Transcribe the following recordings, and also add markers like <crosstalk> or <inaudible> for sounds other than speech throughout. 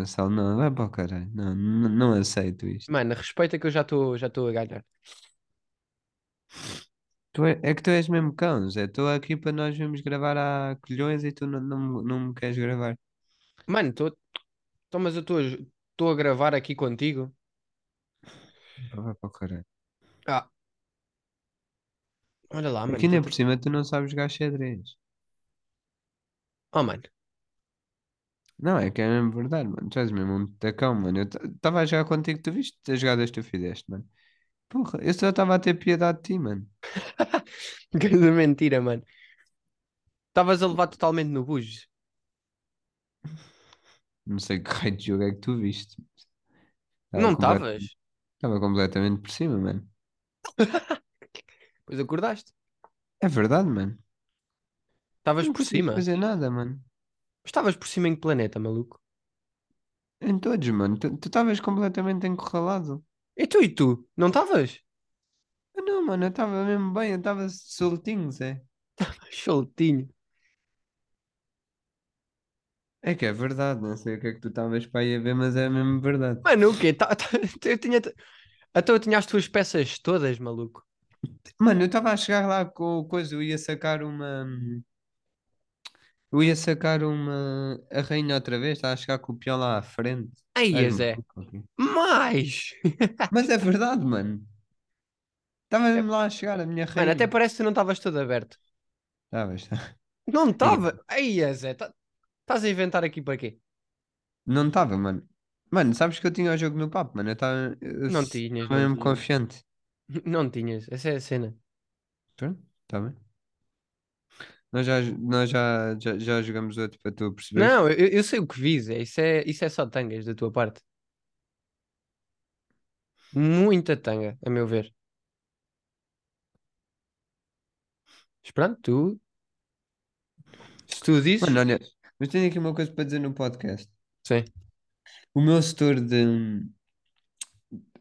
Gonçalo, não, vai para o caralho. Não, não, não aceito isto. Mano, respeita que eu já estou já a ganhar. Tu é, é que tu és mesmo cão, Zé. Estou aqui para nós vermos gravar há colhões e tu não, não, não me queres gravar. Mano, tô, tô, mas eu estou a gravar aqui contigo. Pá, Vai para o caralho. Ah. Olha lá, mano. Aqui nem tô- por cima tu não sabes jogar xadrez. Oh, mano. Não, é que é mesmo verdade, mano. Tu és mesmo um tacão, mano. Eu estava a jogar contigo, tu viste as jogadas que tu fizeste, mano. Porra, eu só estava a ter piedade de ti, mano. <laughs> Grande mentira, mano. Estavas a levar totalmente no bujo. Não sei que raio de jogo é que tu viste. Não complet- estavas? Estava completamente por cima, mano. <laughs> Pois acordaste. É verdade, mano. Estavas Não por cima. fazer nada, mano. Estavas por cima em que planeta, maluco? Em todos, mano. Tu estavas completamente encurralado. E tu e tu? Não estavas? Ah, Não, mano, eu estava mesmo bem, eu estava soltinho, Zé. <laughs> Soltinho. É que é verdade, não sei o que é que tu estavas para aí a ver, mas é mesmo verdade. Mano, o quê? Tá- tá- <laughs> eu tinha. Então eu tinha as tuas peças todas, maluco. Mano, eu estava a chegar lá com o coisa, eu ia sacar uma. Eu ia sacar uma. A rainha outra vez, estava a chegar com o peão lá à frente. Aí, És Zé. Mais! <laughs> Mas é verdade, mano. Estava É, mesmo lá a chegar a minha Mano, até rainha. parece que tu não estavas todo aberto. Estavas, tá. Não <laughs> estava. Aí, Zé. tá- Estás a inventar aqui para quê? Não estava, mano. Mano, sabes que eu tinha o jogo no papo, mano. Eu estava Não tinhas, estava mesmo tinhas. confiante. <laughs> Não tinhas. Essa é a cena. Pronto, está bem. Nós já, nós já, já, já jogamos outro para tu perceberes. Não, eu, eu sei o que vi, Zé. Isso é, isso é só tangas da tua parte. Muita tanga, a meu ver. Mas pronto, tu. Se tu dizes. Mano, olha, mas tenho aqui uma coisa para dizer no podcast. Sim. O meu setor de.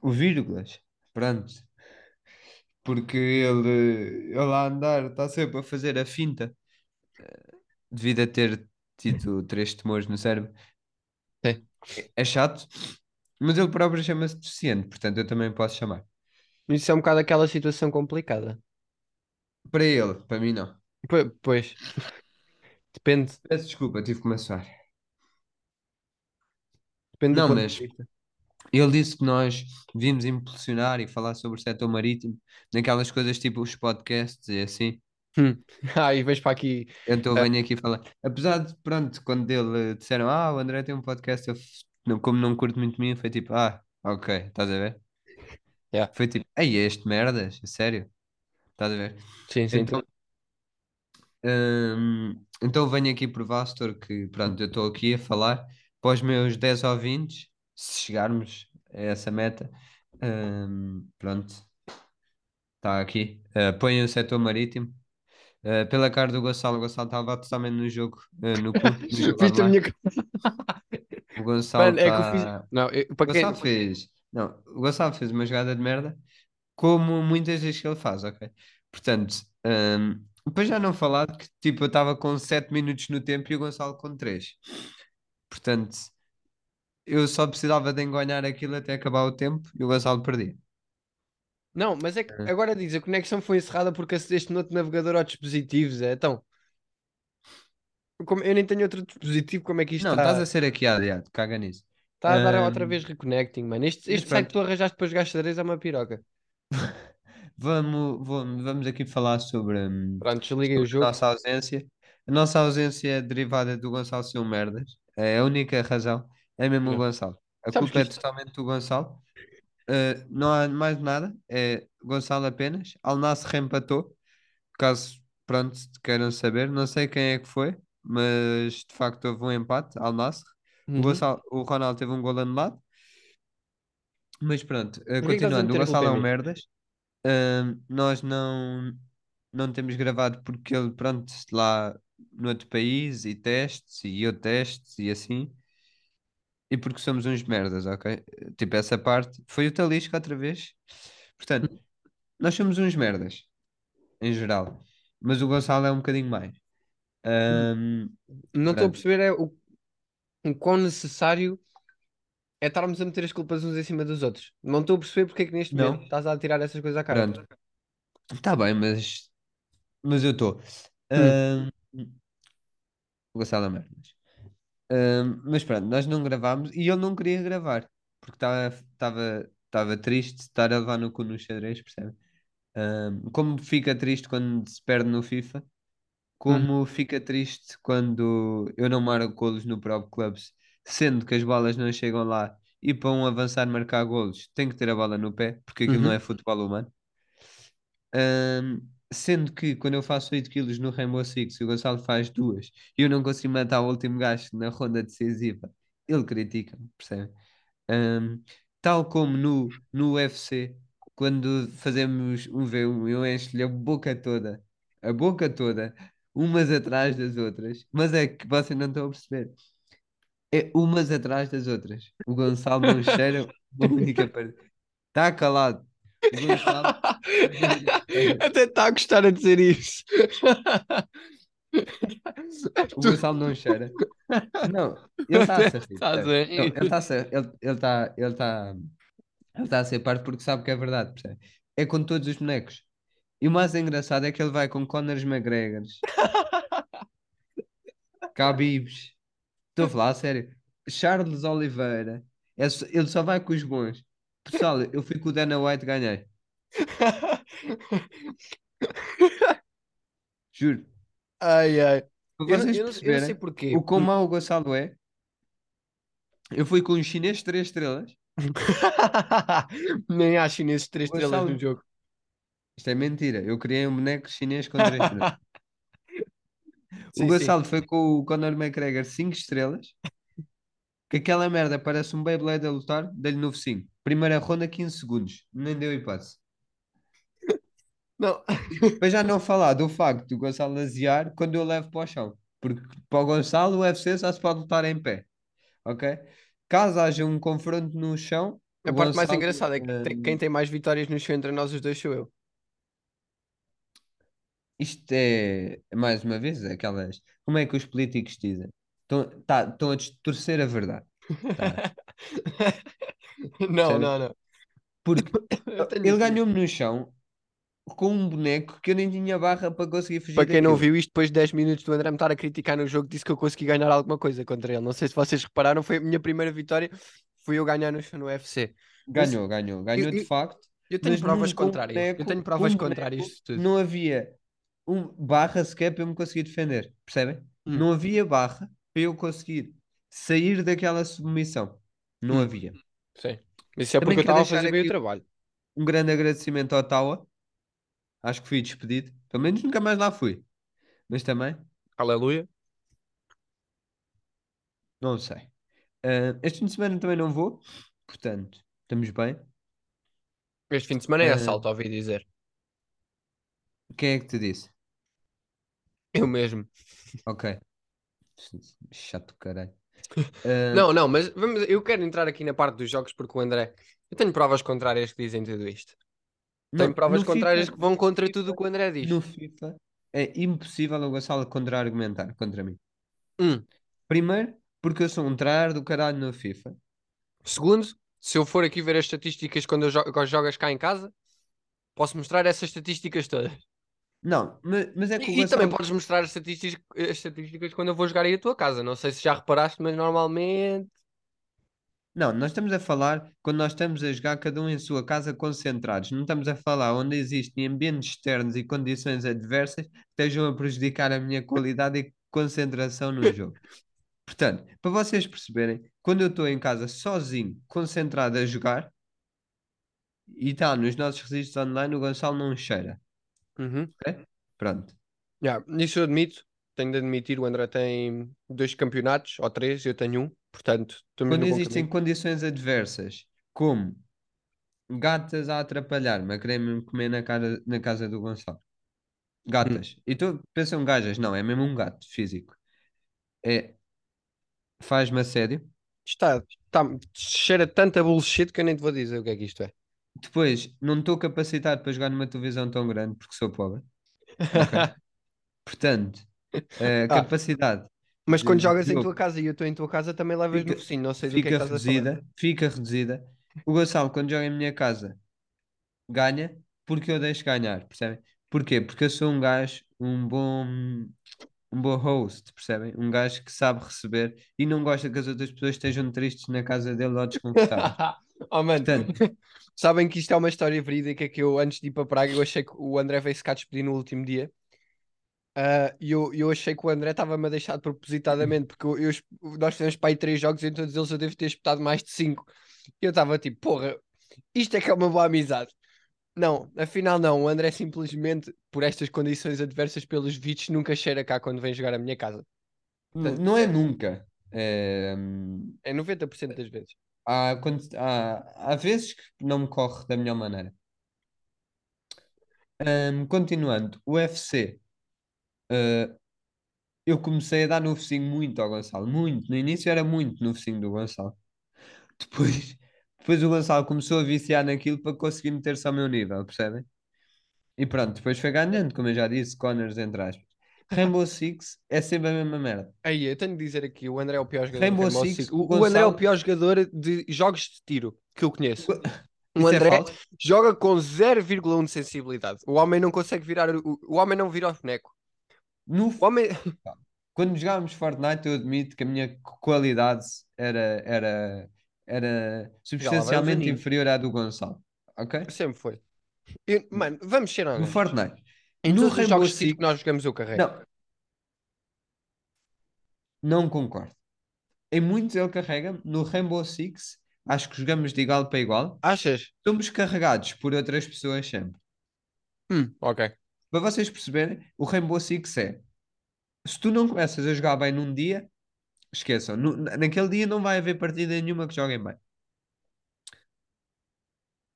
O vírgulas, pronto. Porque ele, ele a andar está sempre a fazer a finta devido a ter tido três tumores no cérebro. Sim. É chato, mas ele próprio chama-se deficiente, portanto eu também posso chamar. Isso é um bocado aquela situação complicada. Para ele, para mim não. Po- Pois, depende, Peço desculpa, tive que começar. depende Não, mas de ele disse que nós devíamos impulsionar e falar sobre o setor marítimo, naquelas coisas tipo os podcasts e assim. Hum. <laughs> Ah, e vens para aqui. Então ah, eu venho aqui falar. Apesar de, pronto, quando ele disseram, ah, o André tem um podcast, eu, f- não- como não curto muito mim, foi tipo, ah, ok, estás a ver? yeah. Foi tipo, ei, é este merdas, a sério, estás a ver? Sim, sim. Então, hum, então eu venho aqui provar, Setor, que pronto, eu estou aqui a falar para os meus 10 ouvintes, se chegarmos a essa meta, hum, pronto, está aqui. Uh, Põem o setor marítimo. Uh, pela cara do Gonçalo, o Gonçalo está a levar totalmente no jogo, uh, <laughs> no jogo Viste a minha. cara? <laughs> O Gonçalo Mano, é que eu fiz. está. Não, eu- O para quem. Gonçalo fez. Não, o Gonçalo fez uma jogada de merda, como muitas vezes que ele faz, ok? Portanto, hum, depois já não falar que tipo, eu estava com 7 minutos no tempo e o Gonçalo com 3. Portanto, eu só precisava de enganar aquilo até acabar o tempo e o Gonçalo perdia. Não, mas é que Ah. agora diz, a conexão foi encerrada porque acedeste no outro navegador ao dispositivo, Zé. Então, como eu nem tenho outro dispositivo, como é que isto Não, estás está? a ser aqui adiado, caga nisso. Está a dar outra Hum, vez reconnecting, mano. Este, este site que tu arranjaste para jogar xadrez é uma piroca. <laughs> vamos, vamos, vamos aqui falar sobre, hum, Pronto, desliguei o jogo. nossa ausência. A nossa ausência é derivada do Gonçalo ser um merdas. É a única razão. É mesmo o. Gonçalo. A Sabes culpa é isto. totalmente do Gonçalo. Uh, não há mais nada. É Gonçalo apenas. Al Nassr empatou. Caso, pronto, queiram saber. Não sei quem é que foi, mas de facto houve um empate. Al Nassr. O, Uhum. Gonçalo, o Ronaldo teve um gol anulado. Mas pronto, uh, continuando. O Gonçalo é um merdas. Uh, nós não, não temos gravado porque ele, pronto, lá no outro país e testes e eu testes e assim. E porque somos uns merdas, ok? Tipo, essa parte. Foi o Talisca outra vez. Portanto, nós somos uns merdas, em geral. Mas o Gonçalo é um bocadinho mais. Ahm, Não estou a perceber é o, o quão necessário é estarmos a meter as culpas uns em cima dos outros. Não estou a perceber porque é que neste Não. momento estás a tirar essas coisas à cara. Pronto. Está bem, mas. Mas eu estou. Hum. Vou gostar da merda. mas- Mas pronto, nós não gravámos e ele não queria gravar porque estava estava triste de estar a levar no cu no xadrez, percebe? Ahm, como fica triste quando se perde no FIFA, como fica triste quando eu não marco golos no Pro Clubs, sendo que as bolas não chegam lá e para um avançar marcar golos tem que ter a bola no pé, porque aquilo não Uhum. é futebol humano. Ahm, sendo que quando eu faço 8 quilos no Rainbow Six e o Gonçalo faz duas e eu não consigo matar o último gajo na ronda decisiva, ele critica-me, percebe? Ahm, tal como no, no UFC, quando fazemos um V1, eu encho-lhe a boca toda, a boca toda, umas atrás das outras, mas é que vocês não estão a perceber. É umas atrás das outras. O Gonçalo não cheira única. Está calado. <laughs> Até está a gostar a dizer isso. O Gonçalo não cheira. Não, ele está a se rir. Estás <laughs> a ele está ser, ele, ele está, ele está, ele está a ser parvo porque sabe que é verdade, percebe? É com todos os bonecos. E o mais engraçado é que ele vai com Conor McGregors, <laughs> Khabibs, estou a falar a sério, Charles Oliveira, é ele só vai com os bons. Pessoal, eu fui com o Dana White ganhei, juro. Ai, ai. Para Eu, não- vocês eu não, eu não sei porquê. o quão mau o Gonçalo é, eu fui com um chinês de 3 estrelas. <laughs> Nem há chineses de 3 estrelas no jogo. Isto é mentira. Eu criei um boneco chinês com 3 estrelas. <laughs> Sim, O. Gonçalo foi com o Conor McGregor 5 estrelas. Que aquela merda parece um Beyblade a lutar, dei-lhe novo 5. Primeira ronda, 15 segundos. Nem deu hipótese. Não. <laughs> Para já não falar do facto do Gonçalo aziar quando eu levo para o chão. Porque para o Gonçalo o UFC só se pode lutar em pé. Ok? Caso haja um confronto no chão, A parte mais engraçada é que quem tem mais vitórias no show entre nós os dois sou eu. Isto é, mais uma vez, aquelas. Como é que os políticos dizem? Estão, tá, a distorcer a verdade. Tá? <laughs> Não, não, não. Porque <coughs> Eu tenho ele ganhou-me no chão com um boneco que eu nem tinha barra para conseguir fugir Para quem não daquilo. viu isto, depois de 10 minutos do André me estar a criticar no jogo, disse que eu consegui ganhar alguma coisa contra ele. Não sei se vocês repararam, foi a minha primeira vitória. Fui eu ganhar no, no UFC. Ganhou, ganhou, ganhou de eu- facto. Eu tenho mas provas contrárias. eu boneco- tenho com provas um contrárias de tudo. Não havia um barra sequer para eu me conseguir defender. Percebem? Hum. Não havia barra para eu conseguir sair daquela submissão. Não Hum. havia. Sim. Isso é Também porque eu estava a fazer bem o aqui- trabalho. Um grande agradecimento ao Taua. Acho que fui despedido. Pelo menos nunca mais lá fui. Mas também, Aleluia. não sei. Ah, este fim de semana também não vou. Portanto, estamos bem. Este fim de semana é Eh, assalto, ouvi dizer. Quem é que te disse? Eu mesmo. Ok. Chato caralho. <laughs> Ah, Não, não, mas vamos, eu quero entrar aqui na parte dos jogos porque o André. Eu tenho provas contrárias que dizem tudo isto. Tenho provas no contrárias FIFA- que vão contra no tudo o FIFA- que o André diz. No FIFA é impossível o Gonçalo contra-argumentar contra mim. Um. Primeiro, porque eu sou um tryhard do caralho no FIFA. Segundo, se eu for aqui ver as estatísticas quando eu jogo, quando jogas cá em casa, posso mostrar essas estatísticas todas. Não, mas, mas é que E, e também podes mostrar as estatísticas, as estatísticas quando eu vou jogar aí a tua casa. Não sei se já reparaste, mas normalmente. Não, nós estamos a falar quando nós estamos a jogar cada um em sua casa concentrados. Não estamos a falar onde existem ambientes externos e condições adversas que estejam a prejudicar a minha qualidade e concentração no jogo. <laughs> Portanto, para vocês perceberem, quando eu estou em casa sozinho, concentrado a jogar, e está nos nossos registros online, o Gonçalo não cheira. Uhum. Pronto. Yeah, isso eu admito. Tenho de admitir, o André tem dois campeonatos, ou três, eu tenho um. Portanto, estamos Quando existem condições adversas, como gatas a atrapalhar-me, a querer-me comer na, cara, na casa do Gonçalo. Gatas. E tu pensam gajas? Não, é mesmo um gato físico. É. Faz-me assédio. Está, está, cheira tanta bullshit que eu nem te vou dizer o que é que isto é. Depois, não estou capacitado para jogar numa televisão tão grande porque sou pobre. Ok? <laughs> Portanto, Ah. capacidade Mas quando de jogas em tua casa e eu estou em tua casa, também levas Fica- no focinho. Não sei do que é que fica estás a falar. reduzida, fica reduzida. O Gonçalo, quando joga em minha casa, ganha porque eu deixo ganhar, percebem? Porquê? Porque eu sou um gajo, um bom, um bom host, percebem? Um gajo que sabe receber e não gosta que as outras pessoas estejam tristes na casa dele ou <laughs> desconfortáveis. Oh, mano, Portanto, <laughs> sabem que isto é uma história verídica que eu, antes de ir para Praga, eu achei que o André veio-se cá despedir no último dia. Ah, E eu, eu achei que o André estava-me a deixar propositadamente, porque eu, eu- nós fizemos para aí três jogos e em todos eles eu devo ter espetado mais de cinco. E eu estava tipo, porra, isto é que é uma boa amizade. Não, afinal não, o André simplesmente, por estas condições adversas pelos vídeos, nunca cheira cá quando vem jogar a minha casa. n- não é nunca. É, hum, É 90% das vezes. Há, quando, há, há vezes que não me corre da melhor maneira. Hum, continuando, o UFC. Uh, eu comecei a dar no focinho muito ao Gonçalo, muito. No início era muito no focinho do Gonçalo. Depois, <laughs> depois o Gonçalo começou a viciar naquilo para conseguir meter-se ao meu nível, percebem? E pronto, depois foi ganhando, como eu já disse, Connors entre aspas. Rainbow Six é sempre a mesma merda. Aí, eu tenho de dizer aqui, o André é o pior jogador Rainbow de Rainbow Six, Six. o O, André é o pior jogador de jogos de tiro que eu conheço. <laughs> O é André falso? joga com 0,1 de sensibilidade. O homem não consegue virar. O, o homem não vira o boneco. No, O homem. <laughs> quando jogávamos Fortnite, eu admito que a minha qualidade era, era, era substancialmente inferior à do Gonçalo. Ok? Sempre foi. Eu- mano, vamos ser No honestos. Fortnite. Em no todos os Rainbow jogos de tiro Six- que nós jogamos, eu carrego. Não. Não concordo. Em muitos ele carrega. No Rainbow Six, acho que jogamos de igual para igual. Achas? Somos carregados por outras pessoas sempre. Hum, ok. Para vocês perceberem, o Rainbow Six é. Se tu não começas a jogar bem num dia, esqueçam. no- naquele dia não vai haver partida nenhuma que joguem bem.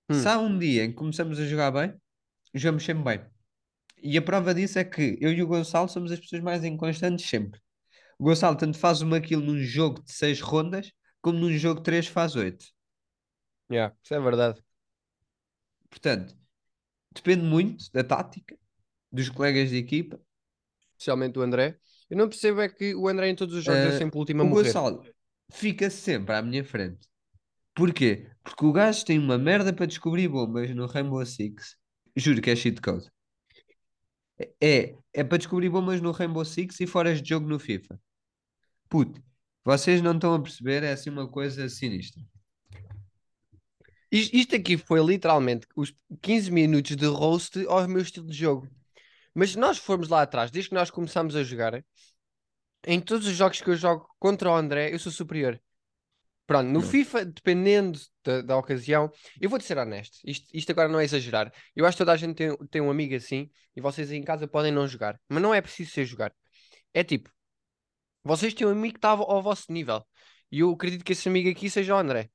Hum. Se há um dia em que começamos a jogar bem, jogamos sempre bem. E a prova disso é que eu e o Gonçalo somos as pessoas mais inconstantes sempre. O Gonçalo tanto faz uma kill num jogo de 6 rondas, como num jogo de 3 faz 8. Yeah, isso é verdade. Portanto, depende muito da tática, dos colegas de equipa. Especialmente o André. Eu não percebo é que o André em todos os jogos é Eh, sempre o último a o morrer. Gonçalo fica sempre à minha frente. Porquê? Porque o gajo tem uma merda para descobrir bombas no Rainbow Six. Juro que é cheat code. É, é para descobrir bombas no Rainbow Six e foras de jogo no FIFA. Puto, vocês não estão a perceber, é assim uma coisa sinistra. Isto, isto aqui foi literalmente os 15 minutos de roast ao meu estilo de jogo. Mas se nós formos lá atrás, desde que nós começámos a jogar, em todos os jogos que eu jogo contra o André, eu sou superior. Pronto, no Não. FIFA, dependendo da, da ocasião, eu vou-te ser honesto, isto, isto agora não é exagerar. Eu acho que toda a gente tem, tem um amigo assim e vocês aí em casa podem não jogar, mas não é preciso ser jogar. É tipo, vocês têm um amigo que está ao, ao vosso nível e eu acredito que esse amigo aqui seja o André.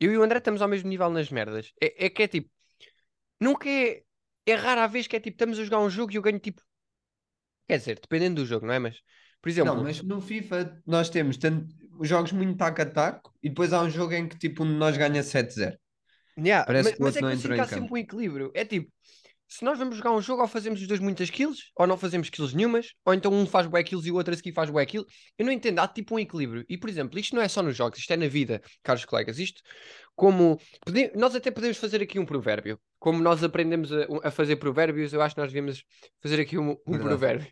Eu e o André estamos ao mesmo nível nas merdas. É, é que é tipo, nunca é, é rara a vez que é tipo, estamos a jogar um jogo e eu ganho tipo, quer dizer, dependendo do jogo, não é? Mas, por exemplo, Não, mas no FIFA nós temos tanto, jogos muito taco a taco e depois há um jogo em que tipo um de nós ganha 7-0. Yeah, Parece mas, que o mas outro é não que entrou há sempre campo. um equilíbrio. É tipo, se nós vamos jogar um jogo, ou fazemos os dois muitas kills, ou não fazemos kills nenhumas, ou então um faz bué kills e o outro a seguir faz bué kill. Eu não entendo, há tipo um equilíbrio. E por exemplo, isto não é só nos jogos, isto é na vida, caros colegas. Isto, como. pode- Nós até podemos fazer aqui um provérbio. Como nós aprendemos a, a fazer provérbios, eu acho que nós devíamos fazer aqui um, um provérbio.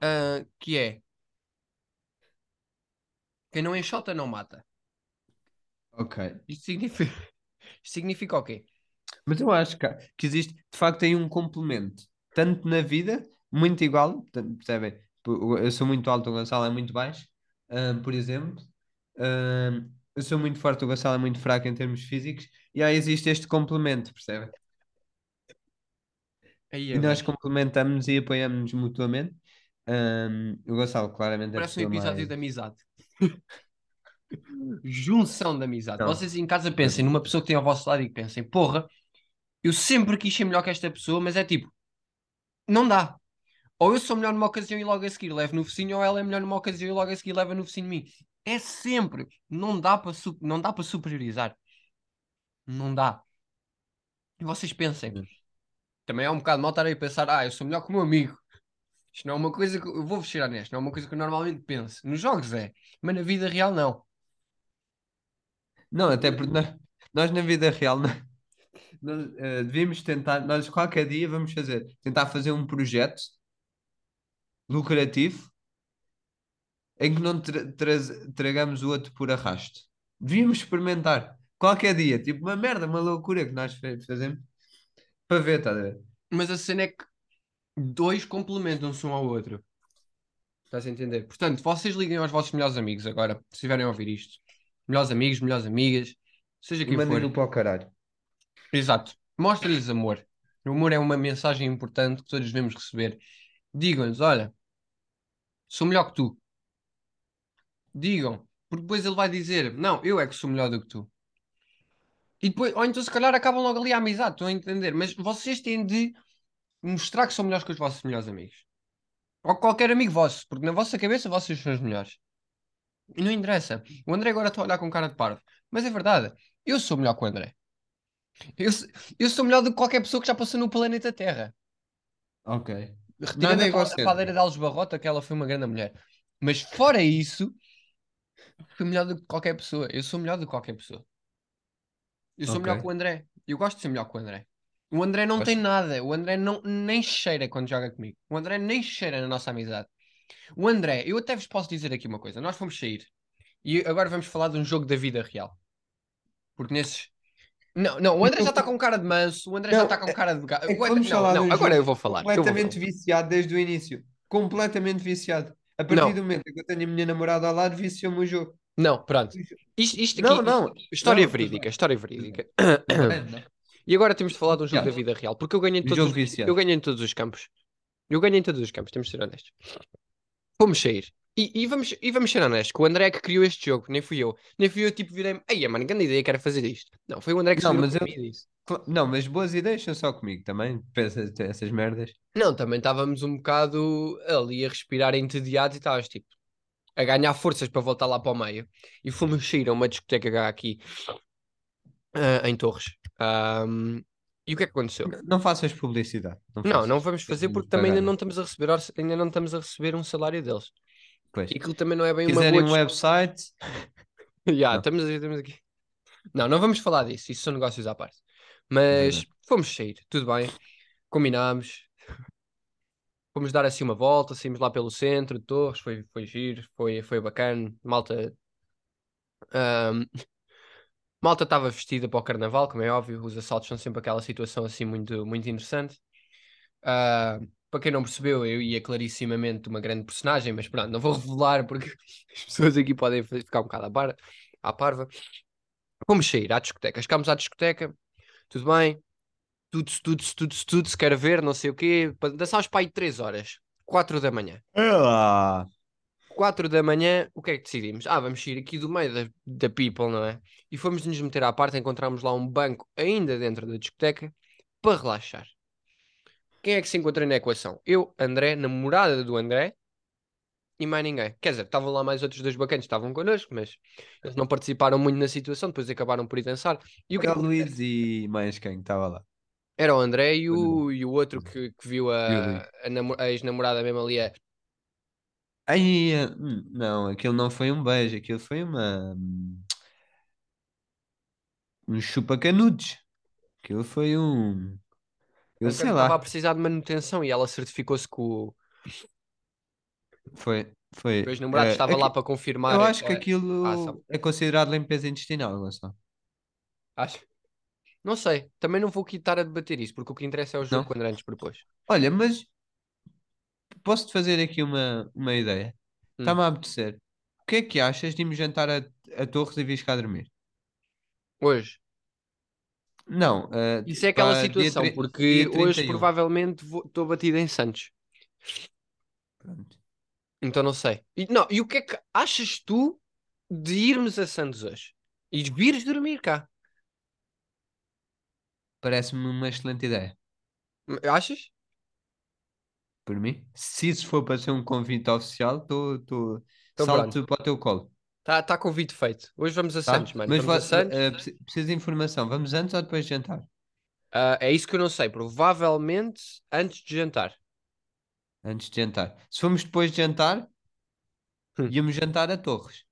Ah, que é. Quem não enxota não mata. Ok. Isto significa. <laughs> Isto significa o quê? Mas eu acho que, que existe, de facto, tem um complemento, tanto na vida, muito igual, percebem? Eu sou muito alto, o Gonçalo é muito baixo, ahm, por exemplo. Ahm, eu sou muito forte, o Gonçalo é muito fraco em termos físicos, e aí existe este complemento, percebem? Aí E nós complementamos e apoiamos mutuamente. Ahm, o Gonçalo, claramente, Parece um episódio mais... de amizade. <laughs> Junção de amizade. Não. Vocês em casa pensem numa pessoa que tem ao vosso lado e pensem, porra, eu sempre quis ser melhor que esta pessoa, mas é tipo, não dá. Ou eu sou melhor numa ocasião e logo a seguir levo no focinho, ou ela é melhor numa ocasião e logo a seguir leva no focinho de mim. É sempre. Não dá para su- não dá para superiorizar. Não dá. E vocês pensem, Hum. também é um bocado mal estar aí a pensar, ah, eu sou melhor que o meu amigo. Isto não é uma coisa que eu vou ser honesto, não é uma coisa que eu normalmente penso. Nos jogos é, mas na vida real não. Não, até porque nós, nós na vida real <laughs> não- nós, eh, devíamos tentar, nós qualquer dia vamos fazer, tentar fazer um projeto lucrativo em que não tra- traz- tragamos o outro por arrasto. Devíamos experimentar qualquer dia, tipo uma merda, uma loucura que nós fa- fazemos para ver, estás a ver? Mas a cena é que dois complementam-se um ao outro. Estás a entender? Portanto, vocês liguem aos vossos melhores amigos agora, se estiverem a ouvir isto. Melhores amigos, melhores amigas, seja quem for. mandem-no para o caralho. Exato. Mostrem-lhes amor. O amor é uma mensagem importante que todos devemos receber. Digam-lhes: olha, sou melhor que tu. Digam, porque depois ele vai dizer: não, eu é que sou melhor do que tu. E depois, ou então se calhar acabam logo ali a amizade, estão a entender? Mas vocês têm de mostrar que são melhores que os vossos melhores amigos. Ou qualquer amigo vosso, porque na vossa cabeça vocês são os melhores. E não interessa. O André agora está a olhar com cara de parvo. Mas é verdade. Eu sou melhor que o André. Eu, sou- eu sou melhor do que qualquer pessoa que já passou no planeta Terra. Ok. Retirando Nada a, a padeira de Alves Barrota, que ela foi uma grande mulher. Mas fora isso, fui melhor do que qualquer pessoa. Eu sou melhor do que qualquer pessoa. Eu sou melhor Ok. que o André. Eu gosto de ser melhor que o André. O André não tem nada. O André não, nem cheira quando joga comigo. O André nem cheira na nossa amizade. O André, eu até vos posso dizer aqui uma coisa. Nós fomos sair. E agora vamos falar de um jogo da vida real. Porque nesses. Não, não, o André já está com cara de manso. O André já Não, está com cara de. É André- vamos não, falar não, de um agora eu vou falar. eu vou completamente falar. viciado desde o início. Completamente viciado. A partir Não. do momento que eu tenho a minha namorada ao lado, viciou-me o jogo. Não, pronto. Isto, isto aqui. Não, não. História Não, verídica, história verídica. E agora temos de falar de um jogo Já. da vida real, porque eu ganhei em todos, os, eu ganhei em todos os campos. Eu ganhei em todos os campos, temos de ser honestos. Vamos sair. E, e vamos, e vamos ser honestos, que o André é que criou este jogo, nem fui eu. Nem fui eu, tipo, virei-me, ei, mano, grande ideia que era fazer isto. Não, foi o André que Não, mas eu- disse. Não, mas boas ideias são só comigo também. Pensa essas merdas. Não, também estávamos um bocado ali a respirar entediados e estávamos, tipo, a ganhar forças para voltar lá para o meio. E fomos sair a uma discoteca aqui, ah, em Torres. Ahm, e o que é que aconteceu? Não faças publicidade. Não, faças. não vamos fazer porque também ainda não estamos a receber, ainda não estamos a receber um salário deles. Pois. E aquilo também não é bem Se uma quiserem boa um website, <laughs> Ya, Não. estamos, estamos aqui. Não, não vamos falar disso, isso são negócios à parte. Mas Verdade. fomos sair, tudo bem, combinámos. Fomos dar assim uma volta, saímos lá pelo centro de Torres, foi, foi giro, foi, foi bacana. Malta. ahm, malta estava vestida para o carnaval, como é óbvio, os assaltos são sempre aquela situação assim muito, muito interessante. Ah, para quem não percebeu, eu ia clarissimamente uma grande personagem, mas pronto, não vou <laughs> revelar porque as pessoas aqui podem ficar um bocado à, par, à parva. Vamos sair à discoteca. Chegámos à discoteca, tudo bem, tudo, tudo, tudo, tudo, se quer ver, não sei o quê. Dançámos para aí 3 horas, 4 da manhã. é lá. 4 da manhã, o que é que decidimos? Ah, vamos sair aqui do meio da, da people, não é? E fomos nos meter à parte, encontramos lá um banco ainda dentro da discoteca para relaxar. Quem é que se encontra na equação? Eu, André, namorada do André e mais ninguém. Quer dizer, estavam lá mais outros dois bacanas, estavam connosco, mas eles não participaram muito na situação, depois acabaram por ir dançar. E o que é Luís e mais quem estava lá. Era o André e o, e o outro que, que viu a, a, a ex-namorada mesmo ali. A... Aí, hum, não, aquilo não foi um beijo, aquilo foi uma. hum, Um chupa-canudos. Aquilo foi um. Eu sei estava a lá. precisar de manutenção e ela certificou-se que o, Foi. Foi. o ex-namorado eh, estava lá aqui- para confirmar. Eu acho que a- aquilo a ação. é considerado limpeza intestinal, Gonçalo. Acho. Não sei, também não vou quitar a debater isso, porque o que interessa é o jogo Não? que o André nos propôs. Olha, mas posso-te fazer aqui uma, uma ideia? Hum. Está-me a apetecer. O que é que achas de irmos jantar a, a Torres e vires cá dormir? Hoje. Não, eh, Isso é aquela situação, tri- porque hoje 31. provavelmente estou batido em Santos. Pronto. Então não sei. E, não, e o que é que achas tu de irmos a Santos hoje? E de vires dormir cá? Parece-me uma excelente ideia. Achas? Por mim. Se isso for para ser um convite oficial, tô, tô... Então salto para o teu colo. Está tá convite feito. Hoje vamos a Tá? Santos, mano. Mas vamos a va- Santos. preci- preciso de informação. Vamos antes ou depois de jantar? Ah, é isso que eu não sei. Provavelmente antes de jantar. Antes de jantar. Se formos depois de jantar, Hum. íamos jantar a Torres.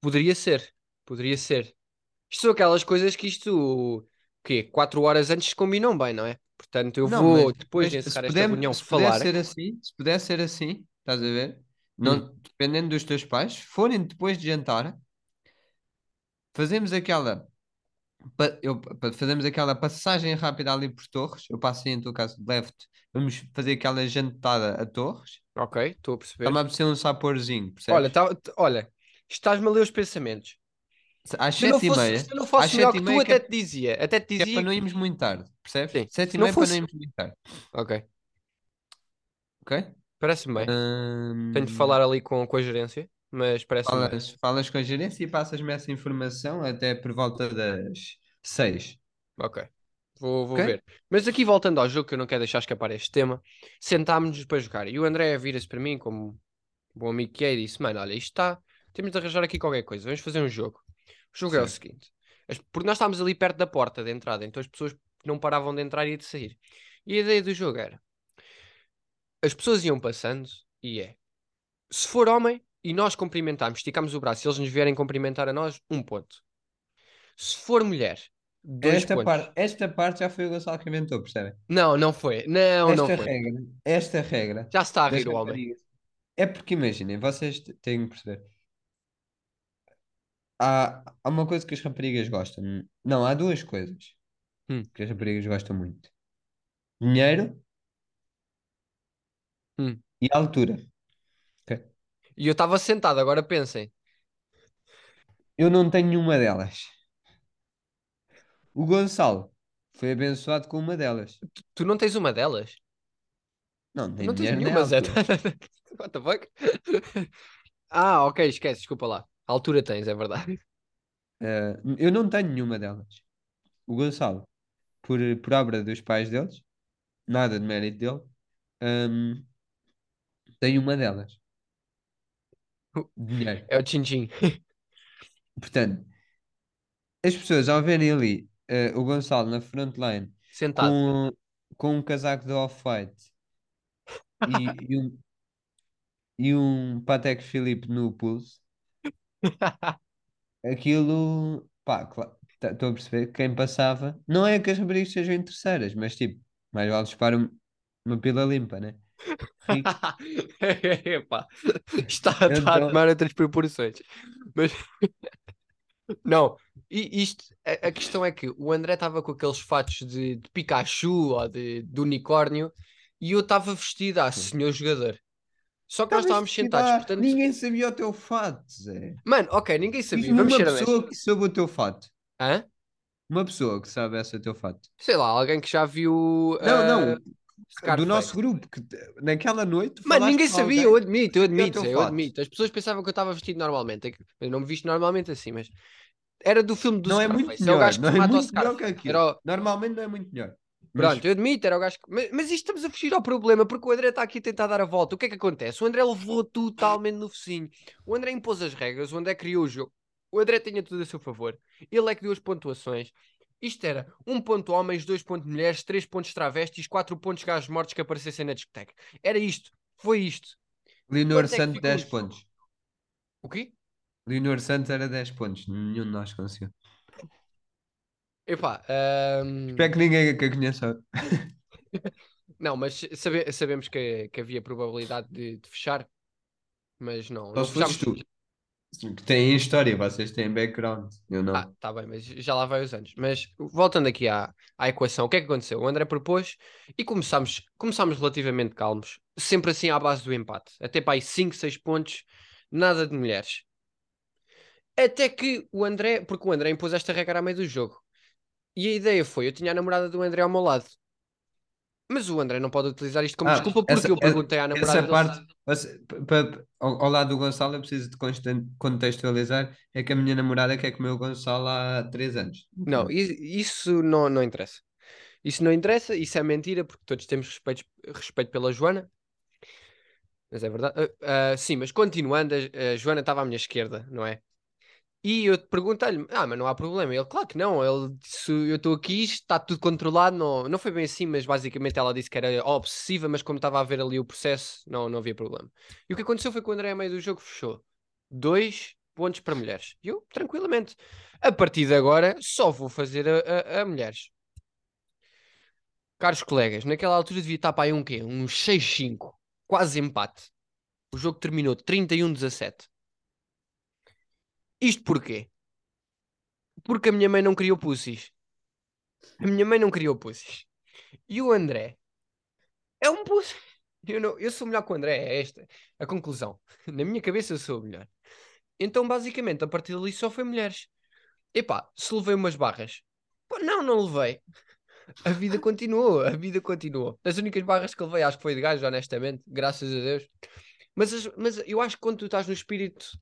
Poderia ser, poderia ser. Isto são aquelas coisas que isto, o quê? Quatro horas antes se combinam bem, não é? Portanto, eu Não, vou, depois de encerrar esta puder- reunião, se puder falar. ser assim, se puder ser assim, estás a ver? Não, Hum. Dependendo dos teus pais, forem depois de jantar, fazemos aquela. eu, fazemos aquela passagem rápida ali por Torres. Eu passo aí em tua casa, levo-te. Vamos fazer aquela jantada a Torres. Ok, estou a perceber. Está-me a um saporzinho, percebes? Olha, tá- olha, estás-me a ler os pensamentos. Às Se sete e fosse, meia. se não às fosse melhor que tu, que até te dizia. Até te que é dizia. para não irmos muito tarde, percebes? Sim. Sete Se e não meia para fosse- não irmos muito tarde, Ok, ok? parece-me bem. Tenho de Hum, falar ali com, com a gerência, mas parece-me bem. Falas, falas com a gerência e passas-me essa informação até por volta das seis. Ok. Vou, vou Ok? ver. Mas aqui voltando ao jogo, que eu não quero deixar escapar este tema, sentámos-nos para jogar. E o André vira-se para mim, como bom amigo que é, e disse: Mano, olha, isto está. Temos de arranjar aqui qualquer coisa. Vamos fazer um jogo. O jogo é o seguinte: as- porque nós estávamos ali perto da porta de entrada, então as pessoas não paravam de entrar e de sair. E a ideia do jogo era: as pessoas iam passando, e é. Se for homem e nós cumprimentarmos, esticamos o braço e eles nos vierem cumprimentar a nós, um ponto. Se for mulher, dois Esta pontos. parte, esta parte já foi o Gonçalo que inventou, percebem? Não, não foi. Não, não esta foi. regra, esta regra Já se está a rir o homem. É porque imaginem, vocês têm que perceber. Há, há uma coisa que as raparigas gostam. Não, há duas coisas Hum. que as raparigas gostam muito: dinheiro Hum. e altura. Ok? E eu estava sentado, agora pensem. Eu não tenho nenhuma delas. O Gonçalo foi abençoado com uma delas. Tu não tens uma delas? Não, tem não tens dinheiro nem nenhuma, Zé. altura. <laughs> What the fuck? <laughs> ah, ok, esquece, desculpa lá. A altura tens, é verdade. <laughs> Eh, eu não tenho nenhuma delas. O Gonçalo, por, por obra dos pais deles, nada de mérito dele, hum, tem uma delas. Dinheiro. É o Chin-Chin. <laughs> Portanto, as pessoas ao verem ali eh, o Gonçalo na frontline Sentado. com, com um casaco de off-white e, e um, e um Patek Philippe no pulso, aquilo, pá, estou a perceber que quem passava, não é que as raparigas sejam interesseiras, mas tipo, mais vale disparar um- uma pila limpa, né? Rico. <laughs> Epá, está, a Então- tomar outras proporções. Mas <laughs> não, e isto, a, a questão é que o André estava com aqueles fatos de, de Pikachu ou de, de unicórnio e eu estava vestido a senhor jogador. Só que nós estávamos sentados, portanto, Ninguém sabia o teu fato, Zé. mano, ok, ninguém sabia. Vamos uma pessoa que soube o teu fato. Hã? Uma pessoa que sabe esse o teu fato. Sei lá, alguém que já viu. Não, ah, não. Scarface. Do nosso grupo, que naquela noite. Mano, ninguém sabia, eu admito, eu admito, teu eu admito. As pessoas pensavam que eu estava vestido normalmente. É que Eu não me visto normalmente assim, mas era do filme do Não é Scarface. muito é o melhor. gajo que Não é o melhor que Scarface. aquilo. Era Normalmente não é muito melhor. Mas Pronto, eu admito, era o gajo que... Mas, mas isto estamos a fugir ao problema, porque o André está aqui a tentar dar a volta. O que é que acontece? O André levou totalmente no focinho. O André impôs as regras, o André criou o jogo. O André tinha tudo a seu favor. Ele é que deu as pontuações. Isto era um ponto homens, dois pontos mulheres, três pontos travestis, quatro pontos gajos mortos que aparecessem na discoteca. Era isto. Foi isto. Leonor é Santos, ficou 10 o jogo? pontos. O quê? Leonor Santos era 10 pontos. Nenhum de nós conseguiu. Epá, ahm, Espero que ninguém que a conheça. <laughs> não, mas sabe- sabemos que, que havia probabilidade de, de fechar. Mas não, Só se fechámos. tu. Que têm história, vocês têm background. Eu não. Ah, tá bem, mas já lá vai os anos. Mas voltando aqui à, à equação, o que é que aconteceu? O André propôs e começámos, começámos relativamente calmos, sempre assim à base do empate. Até para aí 5, 6 pontos, nada de mulheres. Até que o André, porque o André impôs esta regra a meio do jogo. E a ideia foi: eu tinha a namorada do André ao meu lado. Mas o André não pode utilizar isto como Ah, desculpa porque essa- eu perguntei à namorada Essa parte, você- ao, ao lado do Gonçalo, eu preciso de contextualizar. É que a minha namorada quer comer o Gonçalo há 3 anos. Não, isso não, não interessa. Isso não interessa, isso é mentira, porque todos temos respeito, respeito pela Joana. Mas é verdade. Ah, ah, sim, mas continuando, a, a Joana estava à minha esquerda, não é? E eu perguntei-lhe, ah, mas não há problema. Ele, claro que não. Ele disse, eu estou aqui, está tudo controlado. Não, não foi bem assim, mas basicamente ela disse que era obsessiva, mas como estava a ver ali o processo, não, não havia problema. E o que aconteceu foi que o André, a meio do jogo, fechou dois pontos para mulheres. E eu, tranquilamente, a partir de agora, só vou fazer a, a, a mulheres. Caros colegas, naquela altura devia estar para aí um quê? Um 6-5. Quase empate. O jogo terminou 31-17. Isto porquê? Porque a minha mãe não criou pussies. A minha mãe não criou pussies. E o André é um pussy. Eu, não, eu sou melhor que o André, é esta a conclusão. <laughs> Na minha cabeça eu sou melhor. Então, basicamente, a partir dali só foi mulheres. Epá, se levei umas barras. Pô, não, não levei. <laughs> A vida continuou, a vida continuou. As únicas barras que levei acho que foi de gajo, honestamente, graças a Deus. Mas, mas eu acho que quando tu estás no espírito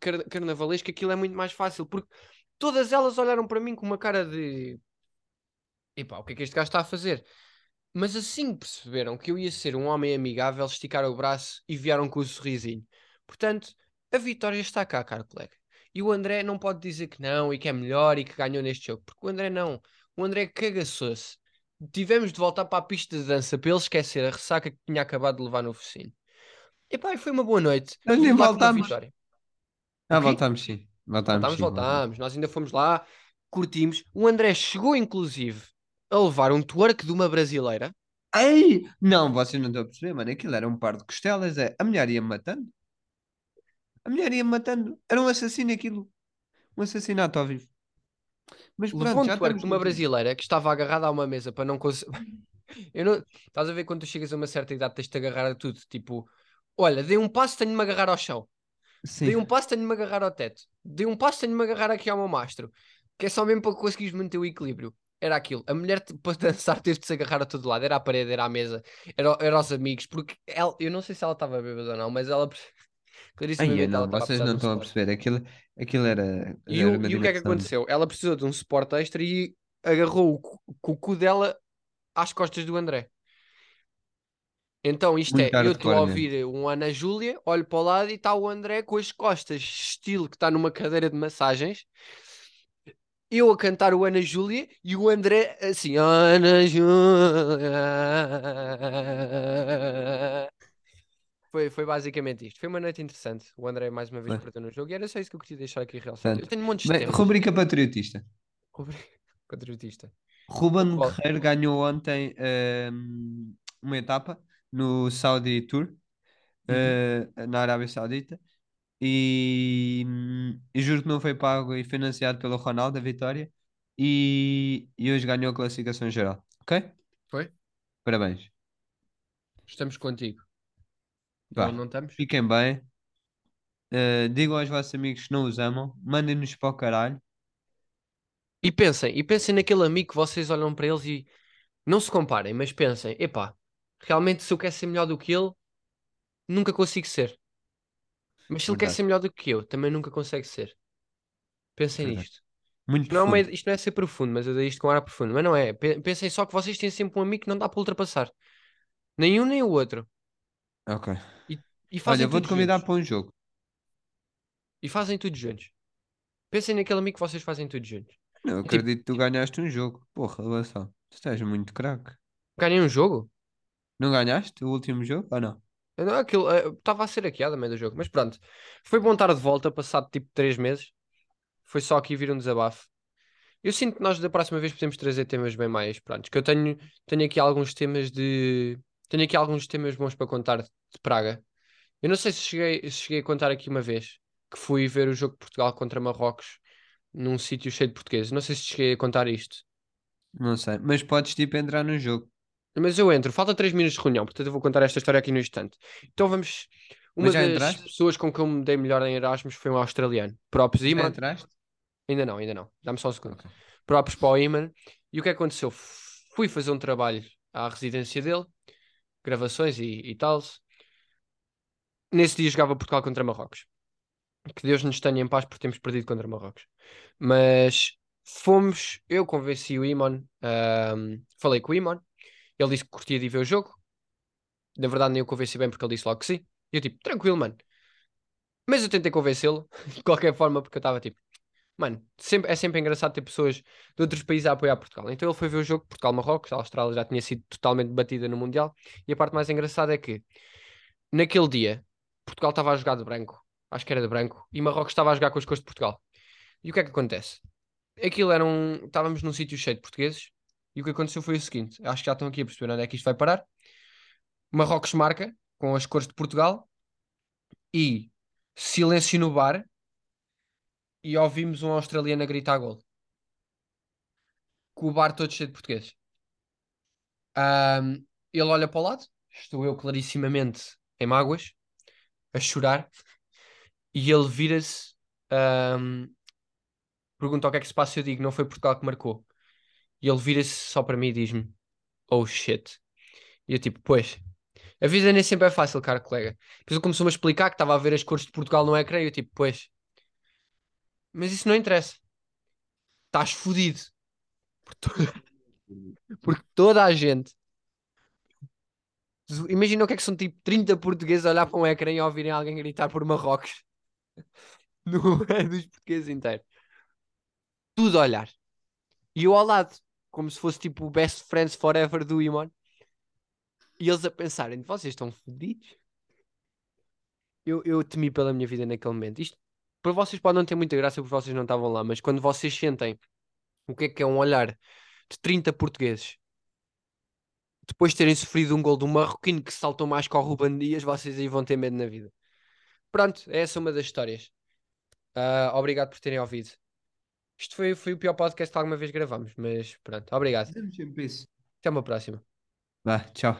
car carnavalesco, aquilo é muito mais fácil, porque todas elas olharam para mim com uma cara de epá, o que é que este gajo está a fazer? Mas assim perceberam que eu ia ser um homem amigável, esticaram o braço e vieram com o sorrisinho. Portanto, a vitória está cá, caro colega. E o André não pode dizer que não e que é melhor e que ganhou neste jogo, porque o André não. O André cagaçou-se. Tivemos de voltar para a pista de dança para ele esquecer a ressaca que tinha acabado de levar no focinho. E pá, foi uma boa noite. Mas nem voltámos. Ah, voltámos sim. Voltámos, Voltámos, sim, voltámos. Nós ainda fomos lá, curtimos. O André chegou, inclusive, a levar um twerk de uma brasileira. Ei! Não, vocês não estão a perceber, mano. Aquilo era um par de costelas. É. A mulher ia matando. A mulher ia matando. Era um assassino aquilo. Um assassinato ao vivo. Mas Levou pronto, um já twerk de uma brasileira que estava agarrada a uma mesa para não conseguir. <laughs> Eu não... Estás a ver quando tu chegas a uma certa idade, tens de agarrar a tudo. Tipo, olha, dei um passo, tenho de me agarrar ao chão. Sim. Dei um passo, tenho de me agarrar ao teto. Dei um passo, tenho de me agarrar aqui ao meu mastro. Que é só mesmo para conseguires manter o equilíbrio. Era aquilo. A mulher te- para dançar teve de se agarrar a todo lado. Era a parede, era a mesa, era, era aos amigos. Porque ela, eu não sei se ela estava bêbada ou não, mas ela. <laughs> Ai, Clarissimamente eu não, vocês não estão a perceber. Aquilo, aquilo era. E, era o, e o que é que aconteceu? Ela precisou de um suporte extra e agarrou o, o cu dela às costas do André. Então isto Muito é, eu estou a ouvir um Ana Júlia, olho para o lado e está o André com as costas, estilo que está numa cadeira de massagens. Eu a cantar o Ana Júlia e o André assim, Ana Júlia. Foi, foi basicamente isto. Foi uma noite interessante. O André mais uma vez Foi. perdeu no jogo e era só isso que eu queria deixar aqui realçado. Eu tenho montes de Bem, temas. rubrica patriotista. Rubrica Patriotista. Ruben Qual? Guerreiro ganhou ontem ehm, uma etapa no Saudi Tour, eh, na Arábia Saudita, e, e juro que não foi pago e financiado pelo Ronaldo a vitória, e, e hoje ganhou a classificação geral. Ok? Foi? Parabéns. Estamos contigo. Vá. Não, não estamos? Fiquem bem. Eh, digam aos vossos amigos que não os amam, mandem-nos para o caralho. E pensem, e pensem naquele amigo que vocês olham para eles e não se comparem, mas pensem, epá, realmente se eu quero ser melhor do que ele, nunca consigo ser. Mas se ele quer Verdade. ser melhor do que eu, também nunca consegue ser. Pensem Verdade. nisto. Muito Isto não, é uma- isto não é ser profundo, mas eu dei isto com ar profundo. Mas não é. Pe- Pensem só que vocês têm sempre um amigo que não dá para ultrapassar. Nem um nem o outro. Ok. E Olha, fazem vou-te convidar juntos. para um jogo. E fazem tudo juntos. Pensem naquele amigo que vocês fazem tudo juntos. Não, tipo- acredito que tu ganhaste um jogo. Porra, relação. Tu estás muito craque. Ganhem um jogo? Não ganhaste o último jogo? Ou não? Não, aquilo eh, estava a ser hackeado a meio do jogo, mas pronto. Foi bom estar de volta, passado tipo 3 meses. Foi só aqui vir um desabafo. Eu sinto que nós da próxima vez podemos trazer temas bem mais prontos. Que eu tenho, tenho aqui alguns temas de. Tenho aqui alguns temas bons para contar de Praga. Eu não sei se cheguei, se cheguei a contar aqui uma vez que fui ver o jogo de Portugal contra Marrocos num sítio cheio de portugueses. Não sei se cheguei a contar isto. Não sei. Mas podes tipo entrar no jogo. Mas eu entro, falta 3 minutos de reunião, portanto eu vou contar esta história aqui no instante. Então vamos. Uma Mas já das entraste? pessoas com quem eu me dei melhor em Erasmus foi um australiano. Próprios Já Iman. entraste? Ainda não, ainda não. Dá-me só um segundo. Ok. Próprios para o Iman. E o que aconteceu? Fui fazer um trabalho à residência dele, gravações e, e tal. Nesse dia jogava Portugal contra Marrocos. Que Deus nos tenha em paz por termos perdido contra Marrocos. Mas fomos, eu convenci o Iman, ahm, falei com o Iman, ele disse que curtia de ver o jogo. Na verdade, nem eu convenci bem porque ele disse logo que sim. E eu tipo, tranquilo, mano. Mas eu tentei convencê-lo, <laughs> de qualquer forma, porque eu estava tipo, mano, sempre, é sempre engraçado ter pessoas de outros países a apoiar Portugal. Então ele foi ver o jogo Portugal-Marrocos, a Austrália já tinha sido totalmente batida no Mundial, e a parte mais engraçada é que naquele dia Portugal estava a jogar de branco, acho que era de branco, e Marrocos estava a jogar com as cores de Portugal. E o que é que acontece? Aquilo era um. Estávamos num sítio cheio de portugueses, e o que aconteceu foi o seguinte: acho que já estão aqui a perceber onde é que isto vai parar. Marrocos marca com as cores de Portugal e silêncio no bar e ouvimos um australiano a gritar gol. Com o bar todo cheio de portugueses. Ahm, ele olha para o lado, estou eu clarissimamente em mágoas, a chorar, e ele vira-se, ahm, pergunta o que é que se passa, eu digo, não foi Portugal que marcou. E ele vira-se só para mim e diz-me, oh shit. E eu tipo, pois, a vida nem sempre é fácil, cara, colega. Depois ele começou-me a explicar que estava a ver as cores de Portugal no ecrã e eu tipo, pois. Mas isso não interessa. Estás fodido. Porque, to- <laughs> porque toda a gente. Imagina o que é que são tipo 30 portugueses a olhar para um ecrã e ouvirem alguém gritar por Marrocos. <laughs> Não é dos portugueses inteiros. Tudo a olhar. E eu ao lado. Como se fosse tipo o best friends forever do Imon. E eles a pensarem, vocês estão fodidos. Eu, eu temi pela minha vida naquele momento. Isto para vocês pode não ter muita graça porque vocês não estavam lá, mas quando vocês sentem o que é que é um olhar de 30 portugueses depois de terem sofrido um gol um marroquino que saltou mais que o Ruben Dias, vocês aí vão ter medo na vida. Pronto, essa é uma das histórias. Ah, obrigado por terem ouvido. Isto foi, foi o pior podcast que alguma vez gravamos, mas pronto, obrigado. Até uma próxima. Vá, tchau.